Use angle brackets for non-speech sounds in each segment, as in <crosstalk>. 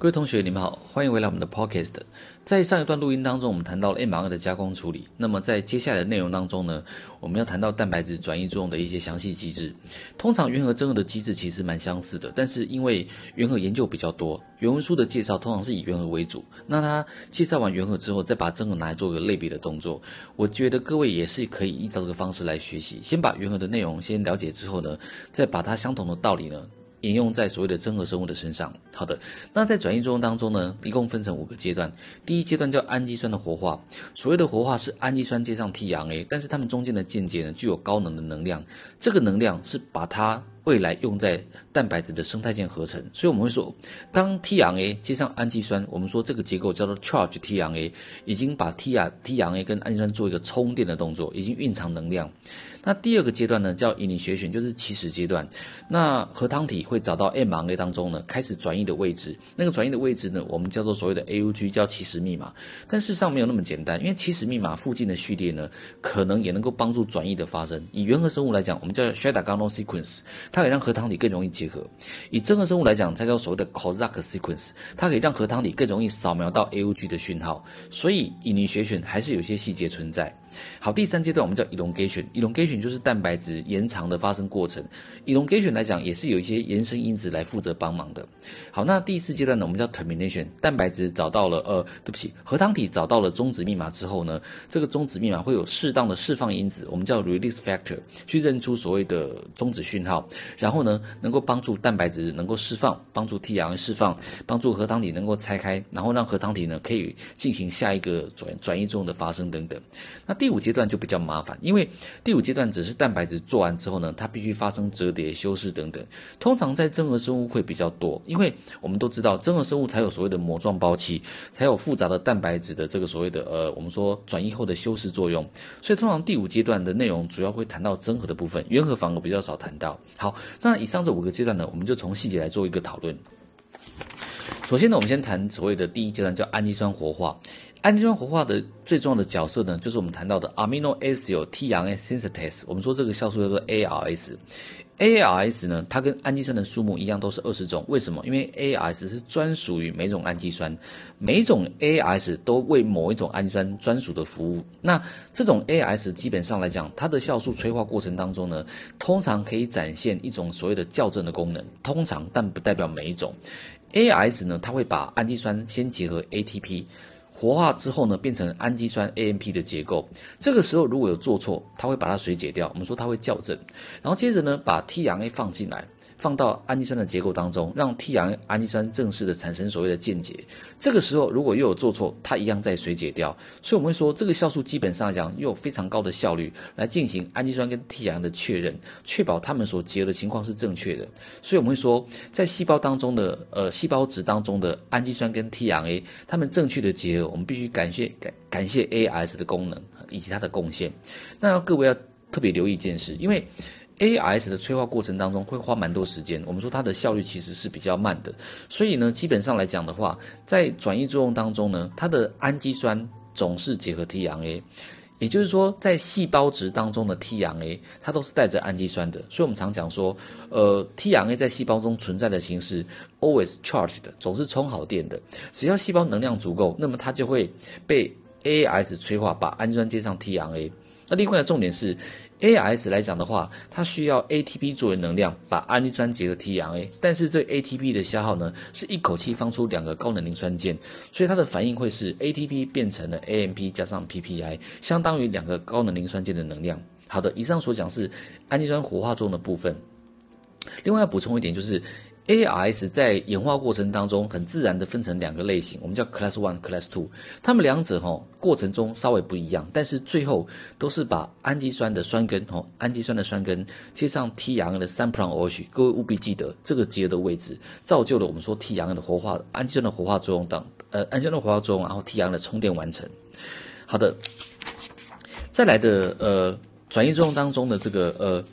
各位同学，你们好，欢迎回来我们的 Podcast。在上一段录音当中，我们谈到了 mRNA 的加工处理。那么在接下来的内容当中呢，我们要谈到蛋白质转移作用的一些详细机制。通常原核真核的机制其实蛮相似的，但是因为原核研究比较多，原文书的介绍通常是以原核为主。那他介绍完原核之后，再把真核拿来做一个类比的动作。我觉得各位也是可以依照这个方式来学习，先把原核的内容先了解之后呢，再把它相同的道理呢。引用在所谓的真核生物的身上。好的，那在转移作用当中呢，一共分成五个阶段。第一阶段叫氨基酸的活化，所谓的活化是氨基酸接上 tRNA，但是它们中间的间接呢具有高能的能量，这个能量是把它。未来用在蛋白质的生态键合成，所以我们会说，当 tRNA 接上氨基酸，我们说这个结构叫做 charge tRNA，已经把 tR tRNA 跟氨基酸做一个充电的动作，已经蕴藏能量。那第二个阶段呢，叫 initiation，就是起始阶段。那核糖体会找到 mRNA 当中呢，开始转移的位置。那个转移的位置呢，我们叫做所谓的 AUG，叫起始密码。但事实上没有那么简单，因为起始密码附近的序列呢，可能也能够帮助转移的发生。以原核生物来讲，我们叫 Short-Diagonal Sequence。它可以让核糖体更容易结合。以真核生物来讲，它叫所谓的 Kozak sequence，它可以让核糖体更容易扫描到 AUG 的讯号。所以乙醚血选还是有些细节存在。好，第三阶段我们叫 elongation，elongation 就是蛋白质延长的发生过程。elongation 来讲也是有一些延伸因子来负责帮忙的。好，那第四阶段呢，我们叫 termination，蛋白质找到了，呃，对不起，核糖体找到了终止密码之后呢，这个终止密码会有适当的释放因子，我们叫 release factor，去认出所谓的终止讯号，然后呢，能够帮助蛋白质能够释放，帮助 tRNA 释放，帮助核糖体能够拆开，然后让核糖体呢可以进行下一个转转移作用的发生等等。那第五阶段就比较麻烦，因为第五阶段只是蛋白质做完之后呢，它必须发生折叠、修饰等等。通常在真核生物会比较多，因为我们都知道真核生物才有所谓的膜状包器，才有复杂的蛋白质的这个所谓的呃，我们说转移后的修饰作用。所以通常第五阶段的内容主要会谈到真核的部分，原核反而比较少谈到。好，那以上这五个阶段呢，我们就从细节来做一个讨论。首先呢，我们先谈所谓的第一阶段，叫氨基酸活化。氨基酸活化的最重要的角色呢，就是我们谈到的 amino acid tRNA synthetase。我们说这个酵素叫做 ARS。ARS 呢，它跟氨基酸的数目一样，都是二十种。为什么？因为 ARS 是专属于每种氨基酸，每种 ARS 都为某一种氨基酸专属的服务。那这种 ARS 基本上来讲，它的酵素催化过程当中呢，通常可以展现一种所谓的校正的功能。通常，但不代表每一种 ARS 呢，它会把氨基酸先结合 ATP。活化之后呢，变成氨基酸 AMP 的结构。这个时候如果有做错，它会把它水解掉。我们说它会校正，然后接着呢，把 tRNA 放进来。放到氨基酸的结构当中，让 tRNA 氨基酸正式的产生所谓的键结。这个时候如果又有做错，它一样在水解掉。所以我们会说，这个酵素基本上讲，又有非常高的效率来进行氨基酸跟 tRNA 的确认，确保它们所结合的情况是正确的。所以我们会说，在细胞当中的呃细胞质当中的氨基酸跟 tRNA，它们正确的结合，我们必须感谢感感谢 as 的功能以及它的贡献。那各位要特别留意一件事，因为。A S 的催化过程当中会花蛮多时间，我们说它的效率其实是比较慢的，所以呢，基本上来讲的话，在转移作用当中呢，它的氨基酸总是结合 tRNA，也就是说，在细胞质当中的 tRNA 它都是带着氨基酸的，所以我们常讲说，呃，tRNA 在细胞中存在的形式 always charged，总是充好电的，只要细胞能量足够，那么它就会被 A S 催化，把氨基酸接上 tRNA。那另外的重点是，ARS 来讲的话，它需要 ATP 作为能量，把氨基酸结合 T R A。但是这 ATP 的消耗呢，是一口气放出两个高能磷酸键，所以它的反应会是 ATP 变成了 AMP 加上 PPI，相当于两个高能磷酸键的能量。好的，以上所讲是氨基酸活化中的部分。另外要补充一点就是。ARS 在演化过程当中很自然的分成两个类型，我们叫 Class One、Class Two。它们两者哈过程中稍微不一样，但是最后都是把氨基酸的酸根哈氨基酸的酸根接上 t r n 的三 prime OH。各位务必记得这个结的位置，造就了我们说 t r n 的活化氨基酸的活化作用当呃氨基酸的活化作用，然后 t r n 的充电完成。好的，再来的呃转移作用当中的这个呃。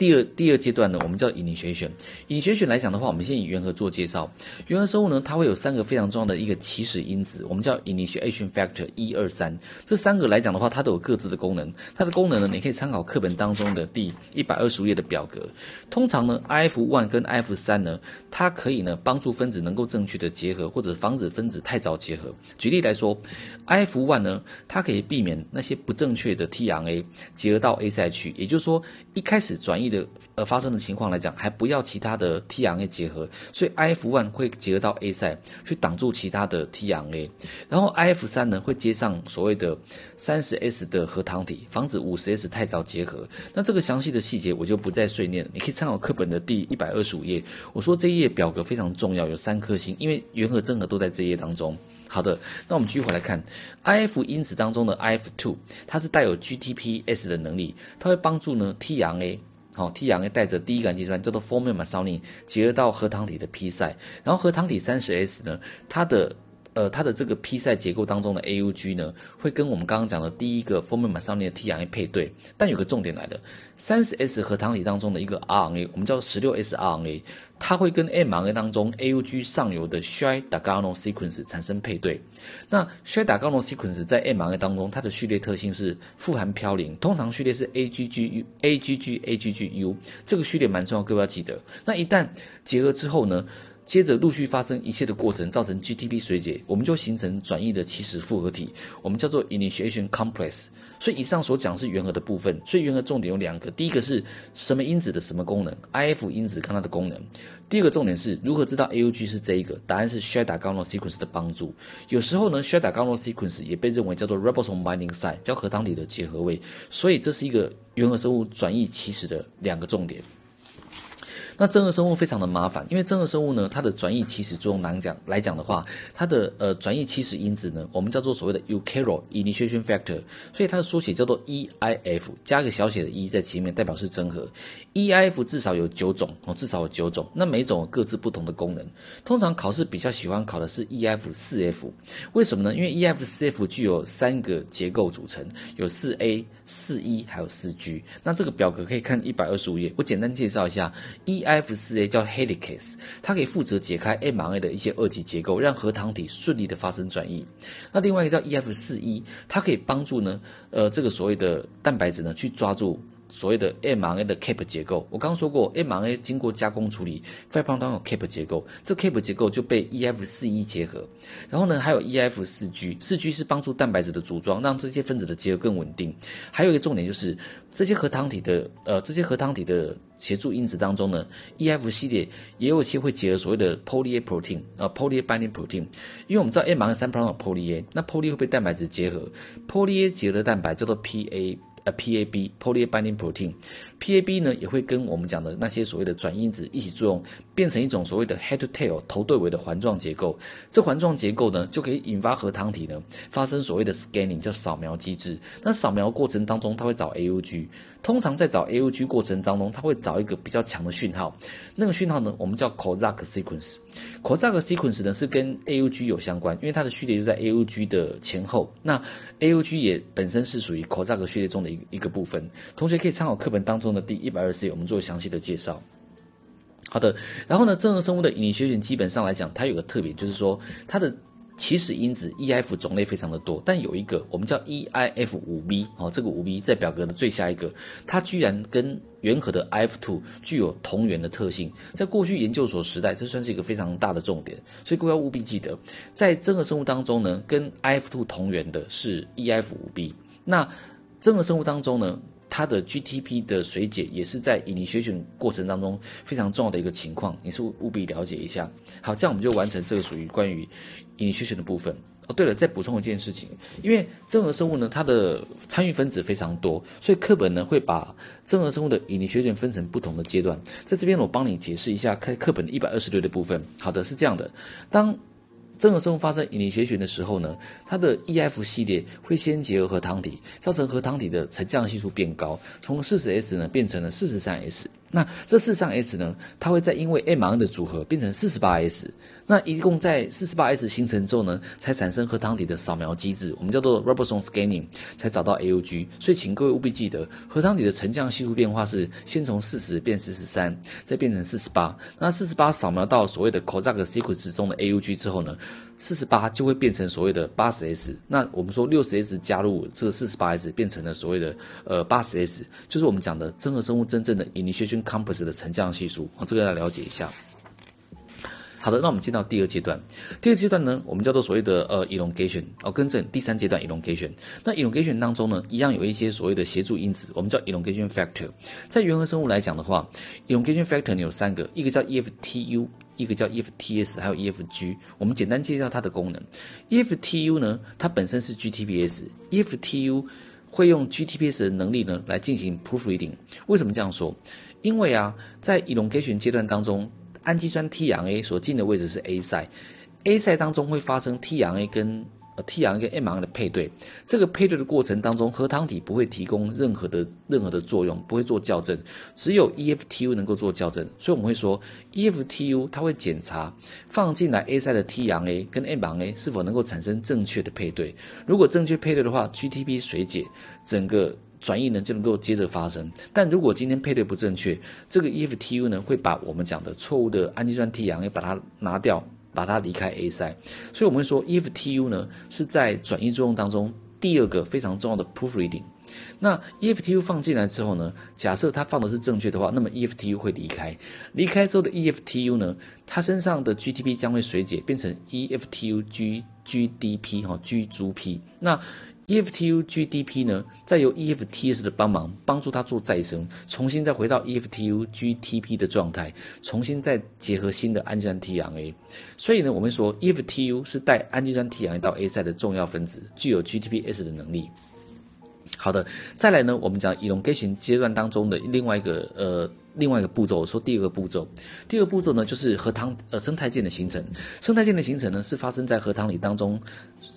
第二第二阶段呢，我们叫 initiation。initiation 来讲的话，我们先以原核做介绍。原核生物呢，它会有三个非常重要的一个起始因子，我们叫 initiation factor 一二三。这三个来讲的话，它都有各自的功能。它的功能呢，你可以参考课本当中的第一百二十五页的表格。通常呢，IF one 跟 IF 三呢，它可以呢帮助分子能够正确的结合，或者防止分子太早结合。举例来说，IF one 呢，它可以避免那些不正确的 tRNA 结合到 A 赛去，也就是说，一开始转移的呃发生的情况来讲，还不要其他的 t r a 结合，所以 IF one 会结合到 A 赛去挡住其他的 t r a，然后 IF 三呢会接上所谓的三十 S 的核糖体，防止五十 S 太早结合。那这个详细的细节我就不再碎念了，你可以参考课本的第一百二十五页。我说这一页表格非常重要，有三颗星，因为原核真核都在这页当中。好的，那我们继续回来看，IF 因子当中的 IF two，它是带有 g t p s 的能力，它会帮助呢 t r a 哦、tRNA 带着第一个氨基酸叫做 formal methionine 结合到核糖体的 P 赛，然后核糖体三十 S 呢，它的呃，它的这个 P 赛结构当中的 AUG 呢，会跟我们刚刚讲的第一个 formyl methionine 的 tRNA 配对，但有个重点来了，三十 S 核糖体当中的一个 RNA，我们叫十六 S RNA，它会跟 mRNA 当中 AUG 上游的 Shire-Diagonal sequence 产生配对。那 Shire-Diagonal sequence 在 mRNA 当中，它的序列特性是富含嘌呤，通常序列是 AGGU AGG AGGU，这个序列蛮重要，各位要记得。那一旦结合之后呢，接着陆续发生一切的过程，造成 GTP 水解，我们就形成转译的起始复合体，我们叫做 initiation complex。所以以上所讲是原核的部分，所以原核重点有两个，第一个是什么因子的什么功能，IF 因子看它的功能；第二个重点是如何知道 AUG 是这一个，答案是 Shire-Diagonal sequence 的帮助。有时候呢，Shire-Diagonal sequence 也被认为叫做 ribosome binding site，叫核糖体的结合位。所以这是一个原核生物转译起始的两个重点。那真核生物非常的麻烦，因为真核生物呢，它的转译起始作用来讲来讲的话，它的呃转译起始因子呢，我们叫做所谓的 Eukaryote initiation factor，所以它的缩写叫做 EIF，加个小写的 e 在前面，代表是真核。EIF 至少有九种哦，至少有九种，那每种各自不同的功能。通常考试比较喜欢考的是 EF 四 F，为什么呢？因为 EF 四 F 具有三个结构组成，有四 A、四 E 还有四 G。那这个表格可以看一百二十五页，我简单介绍一下，EF 四 A 叫 Helicase，它可以负责解开 mRNA 的一些二级结构，让核糖体顺利的发生转移。那另外一个叫 EF 四 E，它可以帮助呢，呃，这个所谓的蛋白质呢去抓住。所谓的 mRNA 的 cap 结构，我刚说过，mRNA 经过加工处理，5' 当中有 cap 结构，这 cap 结构就被 EF 四 E 结合，然后呢，还有 EF 四 G，四 G 是帮助蛋白质的组装，让这些分子的结合更稳定。还有一个重点就是，这些核糖体的呃，这些核糖体的协助因子当中呢，EF 系列也有一些会结合所谓的 poly A protein 啊，poly A binding protein，因为我们知道 m r a 三 prime 有 poly A，那 poly A 会被蛋白质结合，poly A 结合的蛋白叫做 PA。呃，PAB，poly A binding protein，PAB 呢也会跟我们讲的那些所谓的转因子一起作用，变成一种所谓的 head to tail 头对尾的环状结构。这环状结构呢就可以引发核糖体呢发生所谓的 scanning，叫扫描机制。那扫描过程当中，它会找 AUG。通常在找 AUG 过程当中，它会找一个比较强的讯号，那个讯号呢，我们叫 Kozak sequence。COSA 和 sequence 呢是跟 AUG 有相关，因为它的序列就在 AUG 的前后。那 AUG 也本身是属于 COSA 序列中的一一个部分。同学可以参考课本当中的第一百二十页，我们做详细的介绍。好的，然后呢，真核生物的遗传学选基本上来讲，它有个特点，就是说它的。起始因子 EIF 种类非常的多，但有一个我们叫 EIF 五 B 哦，这个五 B 在表格的最下一个，它居然跟原核的 IF two 具有同源的特性，在过去研究所时代，这算是一个非常大的重点，所以各位要务必记得，在真核生物当中呢，跟 IF two 同源的是 EIF 五 B，那真核生物当中呢，它的 GTP 的水解也是在 initiation 过程当中非常重要的一个情况，你是务必了解一下。好，这样我们就完成这个属于关于 initiation 的部分。哦，对了，再补充一件事情，因为真核生物呢，它的参与分子非常多，所以课本呢会把真核生物的 initiation 分成不同的阶段。在这边我帮你解释一下，开课本的一百二十六的部分。好的，是这样的，当真核生物发生引力学群的时候呢，它的 EF 系列会先结合核糖体，造成核糖体的沉降系数变高，从四十 S 呢变成了四十三 S。那这四上 S 呢，它会再因为 M R 的组合变成四十八 S。那一共在四十八 S 形成之后呢，才产生核糖体的扫描机制，我们叫做 ribosome scanning，才找到 AUG。所以请各位务必记得，核糖体的沉降系数变化是先从四十变四十三，再变成四十八。那四十八扫描到所谓的 c o z a k sequence 中的 AUG 之后呢，四十八就会变成所谓的八十 S。那我们说六十 S 加入这个四十八 S，变成了所谓的呃八十 S，就是我们讲的真核生物真正的 initiation compass 的沉降系数。啊，这个要了解一下。好的，那我们进到第二阶段。第二阶段呢，我们叫做所谓的呃 elongation 哦，更正第三阶段 elongation。那 elongation 当中呢，一样有一些所谓的协助因子，我们叫 elongation factor。在原核生物来讲的话，elongation factor 呢有三个，一个叫 EFTU，一个叫 EFTS，还有 EFG。我们简单介绍它的功能。EFTU 呢，它本身是 GTPs。eftu 会用 GTPS 的能力呢来进行 proofreading。为什么这样说？因为啊，在 elongation 阶段当中，氨基酸 tRNA 所进的位置是 A 塞，A 塞当中会发生 tRNA 跟 tRNA 跟 m r 的配对，这个配对的过程当中，核糖体不会提供任何的任何的作用，不会做校正，只有 EFTU 能够做校正，所以我们会说 EFTU 它会检查放进来 A 赛的 tRNA 跟 m r a 是否能够产生正确的配对，如果正确配对的话，GTP 水解整个。转移呢就能够接着发生，但如果今天配对不正确，这个 EFTU 呢会把我们讲的错误的氨基酸 tRNA 把它拿掉，把它离开 A 塞所以我们会说 EFTU 呢是在转移作用当中第二个非常重要的 proofreading。那 EFTU 放进来之后呢，假设它放的是正确的话，那么 EFTU 会离开，离开之后的 EFTU 呢，它身上的 GTP 将会水解变成 EFTU G GDP 哈 G 族 P 那。EFTU GDP 呢，再由 EFTS 的帮忙，帮助它做再生，重新再回到 EFTU GTP 的状态，重新再结合新的氨基酸 tRNA。所以呢，我们说 EFTU 是带氨基酸 tRNA 到 A 赛的重要分子，具有 GTPS 的能力。好的，再来呢，我们讲 elongation 阶段当中的另外一个呃。另外一个步骤，我说第二个步骤，第二个步骤呢，就是核糖呃生态键的形成。生态键的形成呢，是发生在核糖体当中，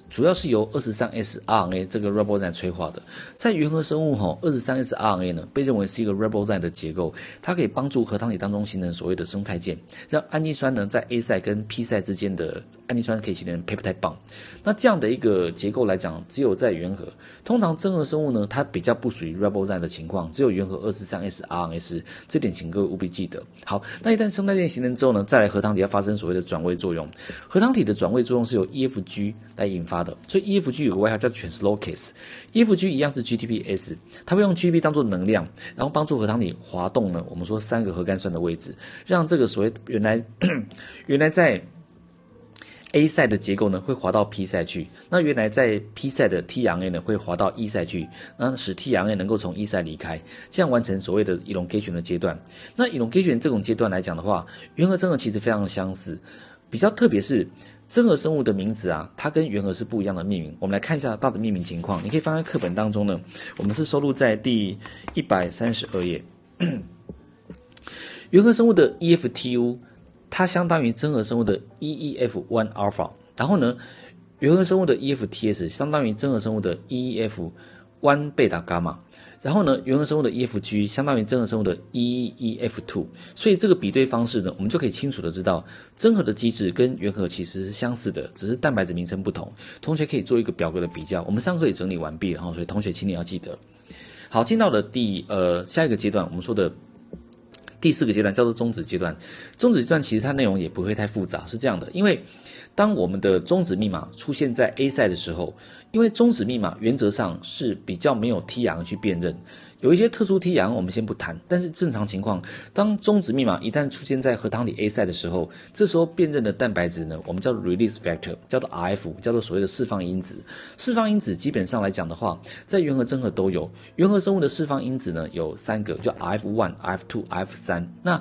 主要是由二十三 S RNA 这个 ribozyme 催化的。在原核生物吼，二十三 S RNA 呢，被认为是一个 ribozyme 的结构，它可以帮助核糖体当中形成所谓的生态键，让氨基酸呢在 A 赛跟 P 赛之间的氨基酸可以形成 peptide bond。那这样的一个结构来讲，只有在原核。通常真核生物呢，它比较不属于 ribozyme 的情况，只有原核二十三 S RNA 是这。点，请各位务必记得。好，那一旦生态链形成之后呢，再来核糖体要发生所谓的转位作用。核糖体的转位作用是由 EFG 来引发的，所以 EFG 有个外号叫 translocase。EFG 一样是 GTPS，它会用 GTP 当做能量，然后帮助核糖体滑动呢。我们说三个核苷酸的位置，让这个所谓原来 <coughs> 原来在。A 赛的结构呢，会滑到 P 赛去。那原来在 P 赛的 tRNA 呢，会滑到 E 赛去，那使 tRNA 能够从 E 赛离开，这样完成所谓的 elongation 的阶段。那 elongation 这种阶段来讲的话，原核真核其实非常相似，比较特别是真核生物的名字啊，它跟原核是不一样的命名。我们来看一下它的命名情况，你可以翻开课本当中呢，我们是收录在第一百三十二页。原核生物的 EFTU。它相当于真核生物的 EEF one alpha，然后呢，原核生物的 EFTS 相当于真核生物的 EEF1 贝塔伽马，然后呢，原核生物的 EFG 相当于真核生物的 EEF two，所以这个比对方式呢，我们就可以清楚的知道，真核的机制跟原核其实是相似的，只是蛋白质名称不同。同学可以做一个表格的比较。我们上课也整理完毕，然后所以同学请你要记得。好，进到了第呃下一个阶段，我们说的。第四个阶段叫做终止阶段，终止阶段其实它内容也不会太复杂，是这样的，因为当我们的终止密码出现在 A 赛的时候，因为终止密码原则上是比较没有 tRNA 去辨认。有一些特殊 tRNA，我们先不谈。但是正常情况，当终止密码一旦出现在核糖体 A 赛的时候，这时候辨认的蛋白质呢，我们叫 release factor，叫做 RF，叫做所谓的释放因子。释放因子基本上来讲的话，在原核真核都有。原核生物的释放因子呢有三个，叫 F one、F two、F 三。那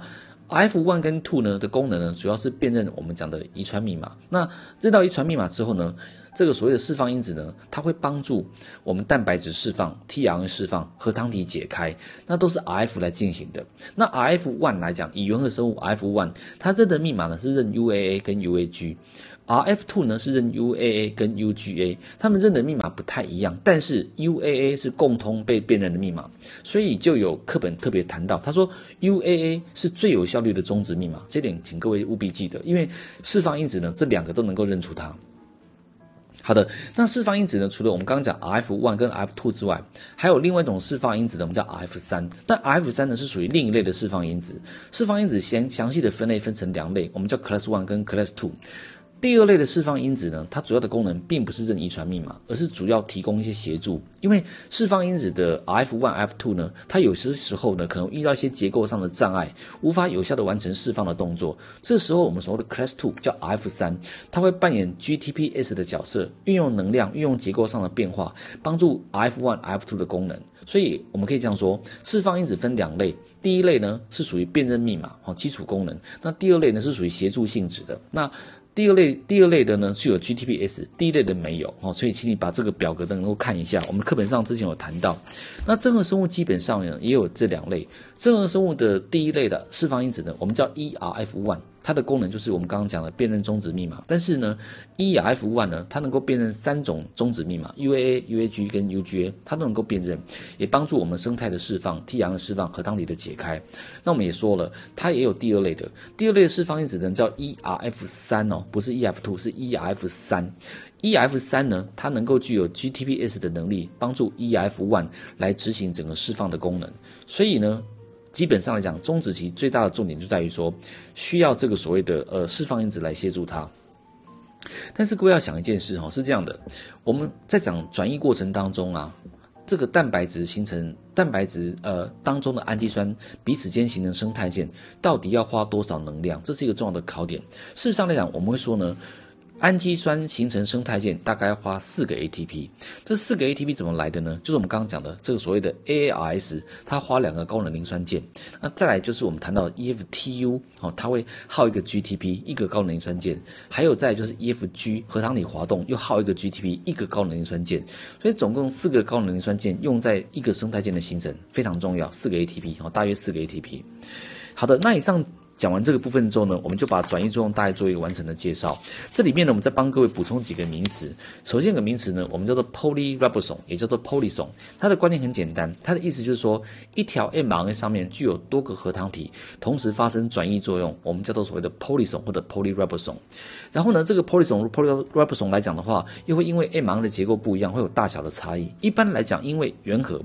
F one 跟 two 呢的功能呢，主要是辨认我们讲的遗传密码。那认到遗传密码之后呢，这个所谓的释放因子呢，它会帮助我们蛋白质释放、t r n 释放、核糖体解开，那都是 F 来进行的。那 F one 来讲，以原核生物 F one，它认的密码呢是认 UAA 跟 UAG。RF2 呢是认 UAA 跟 UGA，他们认的密码不太一样，但是 UAA 是共通被辨认的密码，所以就有课本特别谈到，他说 UAA 是最有效率的终止密码，这点请各位务必记得，因为释放因子呢这两个都能够认出它。好的，那释放因子呢，除了我们刚刚讲 RF1 跟 RF2 之外，还有另外一种释放因子呢，我们叫 RF3。但 RF3 呢是属于另一类的释放因子，释放因子先详细的分类分成两类，我们叫 Class One 跟 Class Two。第二类的释放因子呢，它主要的功能并不是认遗传密码，而是主要提供一些协助。因为释放因子的 F one、F two 呢，它有些时候呢可能遇到一些结构上的障碍，无法有效的完成释放的动作。这时候我们所谓的 Class two 叫 F 三，它会扮演 GTPs 的角色，运用能量、运用结构上的变化，帮助 F one、F two 的功能。所以我们可以这样说，释放因子分两类，第一类呢是属于辨认密码哦，基础功能；那第二类呢是属于协助性质的。那第二类，第二类的呢具有 GTPS，第一类的没有哦，所以请你把这个表格的能够看一下。我们课本上之前有谈到，那真核生物基本上呢也有这两类，真核生物的第一类的释放因子呢，我们叫 ERF1。它的功能就是我们刚刚讲的辨认终止密码，但是呢，ERF1 呢，它能够辨认三种终止密码，UAA、UAG 跟 UGA，它都能够辨认，也帮助我们生态的释放、，T 氧的释放、核糖体的解开。那我们也说了，它也有第二类的，第二类的释放因子呢叫 ERF3 哦，不是 EF2，是 ERF3。ERF3 呢，它能够具有 GTPs 的能力，帮助 ERF1 来执行整个释放的功能。所以呢。基本上来讲，终止期最大的重点就在于说，需要这个所谓的呃释放因子来协助它。但是各位要想一件事哈，是这样的，我们在讲转移过程当中啊，这个蛋白质形成蛋白质呃当中的氨基酸彼此间形成生态链，到底要花多少能量？这是一个重要的考点。事实上来讲，我们会说呢。氨基酸形成生态键大概要花四个 ATP，这四个 ATP 怎么来的呢？就是我们刚刚讲的这个所谓的 AARS，它花两个高能磷酸键。那再来就是我们谈到 EFTU，哦，它会耗一个 GTP，一个高能磷酸键。还有再就是 EFG，核糖体滑动又耗一个 GTP，一个高能磷酸键。所以总共四个高能磷酸键用在一个生态键的形成非常重要，四个 ATP，哦，大约四个 ATP。好的，那以上。讲完这个部分之后呢，我们就把转译作用大概做一个完整的介绍。这里面呢，我们再帮各位补充几个名词。首先，一个名词呢，我们叫做 polyribosome，也叫做 polysome。它的观念很简单，它的意思就是说，一条 mRNA 上面具有多个核糖体，同时发生转译作用，我们叫做所谓的 polysome 或者 polyribosome。然后呢，这个 polysome polyribosome 来讲的话，又会因为 mRNA 的结构不一样，会有大小的差异。一般来讲，因为原核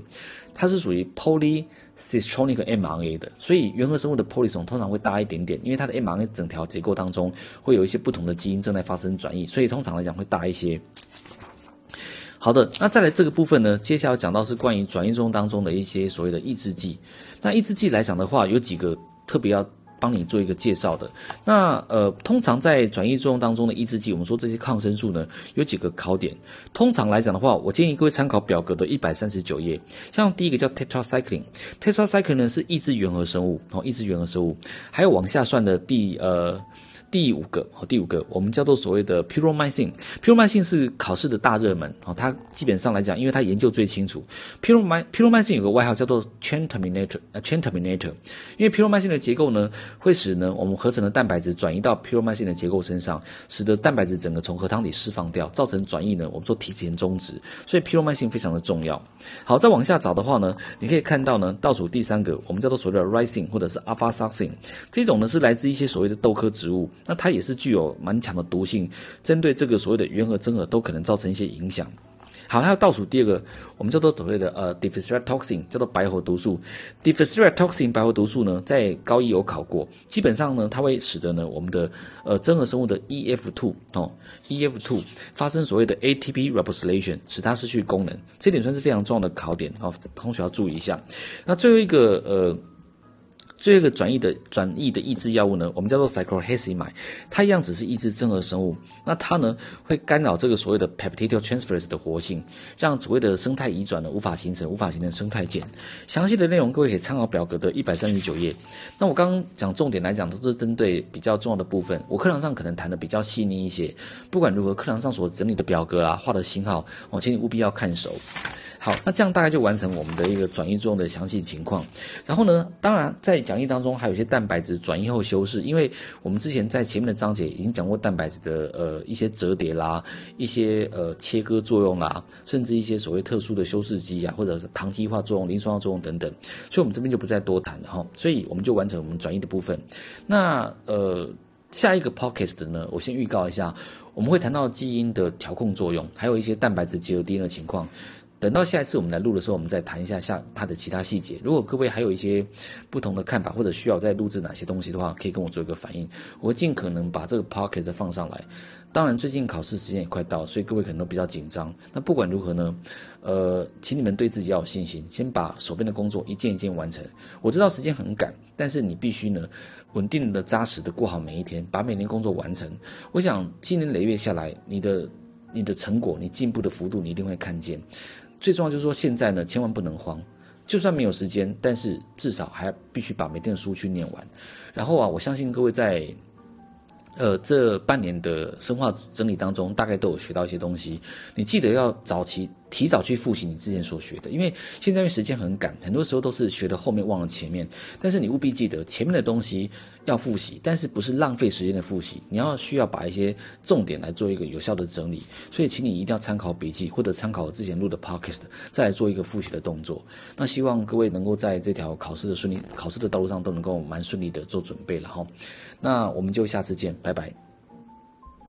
它是属于 poly cystronic mRNA 的，所以原核生物的 polysome 通常会大一点点，因为它的 mRNA 整条结构当中会有一些不同的基因正在发生转移，所以通常来讲会大一些。好的，那再来这个部分呢，接下来讲到是关于转移中当中的一些所谓的抑制剂。那抑制剂来讲的话，有几个特别要。帮你做一个介绍的，那呃，通常在转移作用当中的抑制剂，我们说这些抗生素呢，有几个考点。通常来讲的话，我建议各位参考表格的一百三十九页。像第一个叫 tetracycline，tetracycline 呢是抑制原核生物，哦，抑制原核生物，还有往下算的第呃。第五个哦，第五个我们叫做所谓的 Pyrromycin，Pyrromycin 是考试的大热门哦。它基本上来讲，因为它研究最清楚。Pyrromycin 有个外号叫做 chain terminator，呃 chain terminator。因为 Pyrromycin 的结构呢，会使呢我们合成的蛋白质转移到 Pyrromycin 的结构身上，使得蛋白质整个从核糖体释放掉，造成转译呢，我们说提前终止。所以 Pyrromycin 非常的重要。好，再往下找的话呢，你可以看到呢，倒数第三个我们叫做所谓的 Ricin 或者是 Afaxacin，这种呢是来自一些所谓的豆科植物。那它也是具有蛮强的毒性，针对这个所谓的原核、真核都可能造成一些影响。好，还有倒数第二个，我们叫做所谓的呃 d i f f e r e n t toxin，叫做白喉毒素。d i f f e r e n t toxin 白喉毒素呢，在高一有考过，基本上呢，它会使得呢我们的呃真核生物的 EF2 哦 EF2 发生所谓的 ATP ribosylation，使它失去功能。这点算是非常重要的考点哦，同学要注意一下。那最后一个呃。最后一个转译的转译的抑制药物呢，我们叫做 cyclophosphamide，它一样只是抑制真核生物，那它呢会干扰这个所谓的 peptidotransferase 的活性，让所谓的生态移转呢无法形成，无法形成生态键。详细的内容各位可以参考表格的一百三十九页。那我刚刚讲重点来讲，都是针对比较重要的部分，我课堂上可能谈的比较细腻一些。不管如何，课堂上所整理的表格啊，画的型号，我请你务必要看熟。好，那这样大概就完成我们的一个转移作用的详细情况。然后呢，当然在讲义当中还有一些蛋白质转移后修饰，因为我们之前在前面的章节已经讲过蛋白质的呃一些折叠啦，一些呃切割作用啦，甚至一些所谓特殊的修饰基啊，或者是糖基化作用、磷酸化作用等等，所以我们这边就不再多谈了哈。所以我们就完成我们转移的部分。那呃下一个 podcast 呢，我先预告一下，我们会谈到基因的调控作用，还有一些蛋白质结合 DNA 的情况。等到下一次我们来录的时候，我们再谈一下下它的其他细节。如果各位还有一些不同的看法，或者需要再录制哪些东西的话，可以跟我做一个反应，我会尽可能把这个 pocket 放上来。当然，最近考试时间也快到，所以各位可能都比较紧张。那不管如何呢，呃，请你们对自己要有信心，先把手边的工作一件一件完成。我知道时间很赶，但是你必须呢，稳定的、扎实的过好每一天，把每天工作完成。我想，今年累月下来，你的你的成果，你进步的幅度，你一定会看见。最重要就是说，现在呢，千万不能慌。就算没有时间，但是至少还必须把每天的书去念完。然后啊，我相信各位在，呃，这半年的生化整理当中，大概都有学到一些东西。你记得要早期。提早去复习你之前所学的，因为现在因为时间很赶，很多时候都是学的后面忘了前面。但是你务必记得前面的东西要复习，但是不是浪费时间的复习，你要需要把一些重点来做一个有效的整理。所以，请你一定要参考笔记或者参考之前录的 podcast，再来做一个复习的动作。那希望各位能够在这条考试的顺利考试的道路上都能够蛮顺利的做准备了哈。那我们就下次见，拜拜。